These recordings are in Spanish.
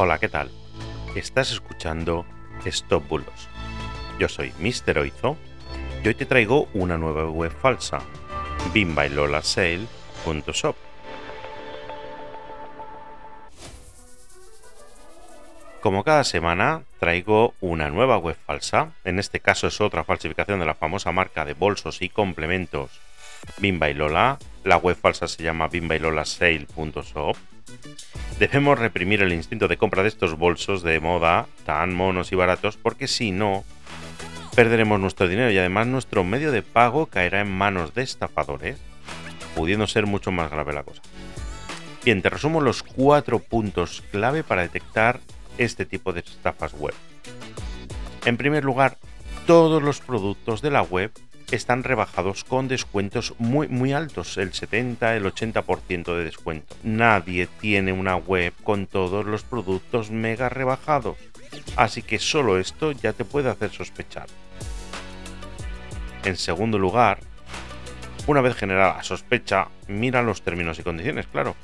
Hola, ¿qué tal? Estás escuchando Stop Bulos. Yo soy Mr. Oizo y hoy te traigo una nueva web falsa, bimbailolasale.shop. Como cada semana, traigo una nueva web falsa. En este caso es otra falsificación de la famosa marca de bolsos y complementos Bimbailola. La web falsa se llama bimbailolasale.shop Debemos reprimir el instinto de compra de estos bolsos de moda tan monos y baratos porque si no, perderemos nuestro dinero y además nuestro medio de pago caerá en manos de estafadores, pudiendo ser mucho más grave la cosa. Bien, te resumo los cuatro puntos clave para detectar este tipo de estafas web. En primer lugar, todos los productos de la web están rebajados con descuentos muy muy altos, el 70, el 80% de descuento. Nadie tiene una web con todos los productos mega rebajados, así que solo esto ya te puede hacer sospechar. En segundo lugar, una vez generada la sospecha, mira los términos y condiciones, claro.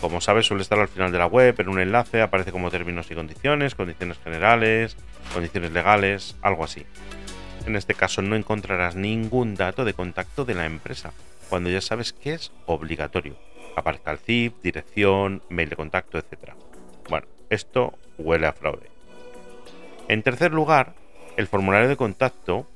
Como sabes, suele estar al final de la web, en un enlace aparece como términos y condiciones, condiciones generales, condiciones legales, algo así. En este caso no encontrarás ningún dato de contacto de la empresa, cuando ya sabes que es obligatorio. Aparezca el CIF, dirección, mail de contacto, etc. Bueno, esto huele a fraude. En tercer lugar, el formulario de contacto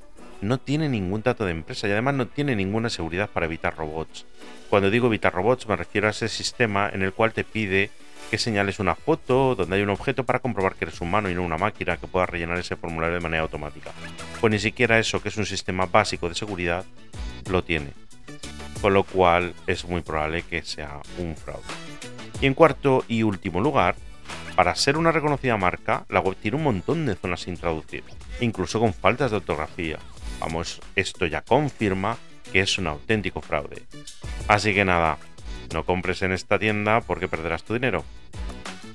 no tiene ningún dato de empresa y además no tiene ninguna seguridad para evitar robots. Cuando digo evitar robots me refiero a ese sistema en el cual te pide que señales una foto donde hay un objeto para comprobar que eres humano y no una máquina que pueda rellenar ese formulario de manera automática. Pues ni siquiera eso, que es un sistema básico de seguridad, lo tiene. Con lo cual es muy probable que sea un fraude. Y en cuarto y último lugar, para ser una reconocida marca, la web tiene un montón de zonas sin traducir, incluso con faltas de ortografía. Vamos, esto ya confirma que es un auténtico fraude. Así que nada, no compres en esta tienda porque perderás tu dinero.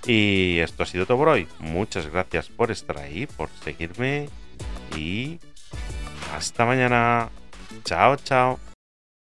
Y esto ha sido todo por hoy. Muchas gracias por estar ahí, por seguirme y hasta mañana. Chao, chao.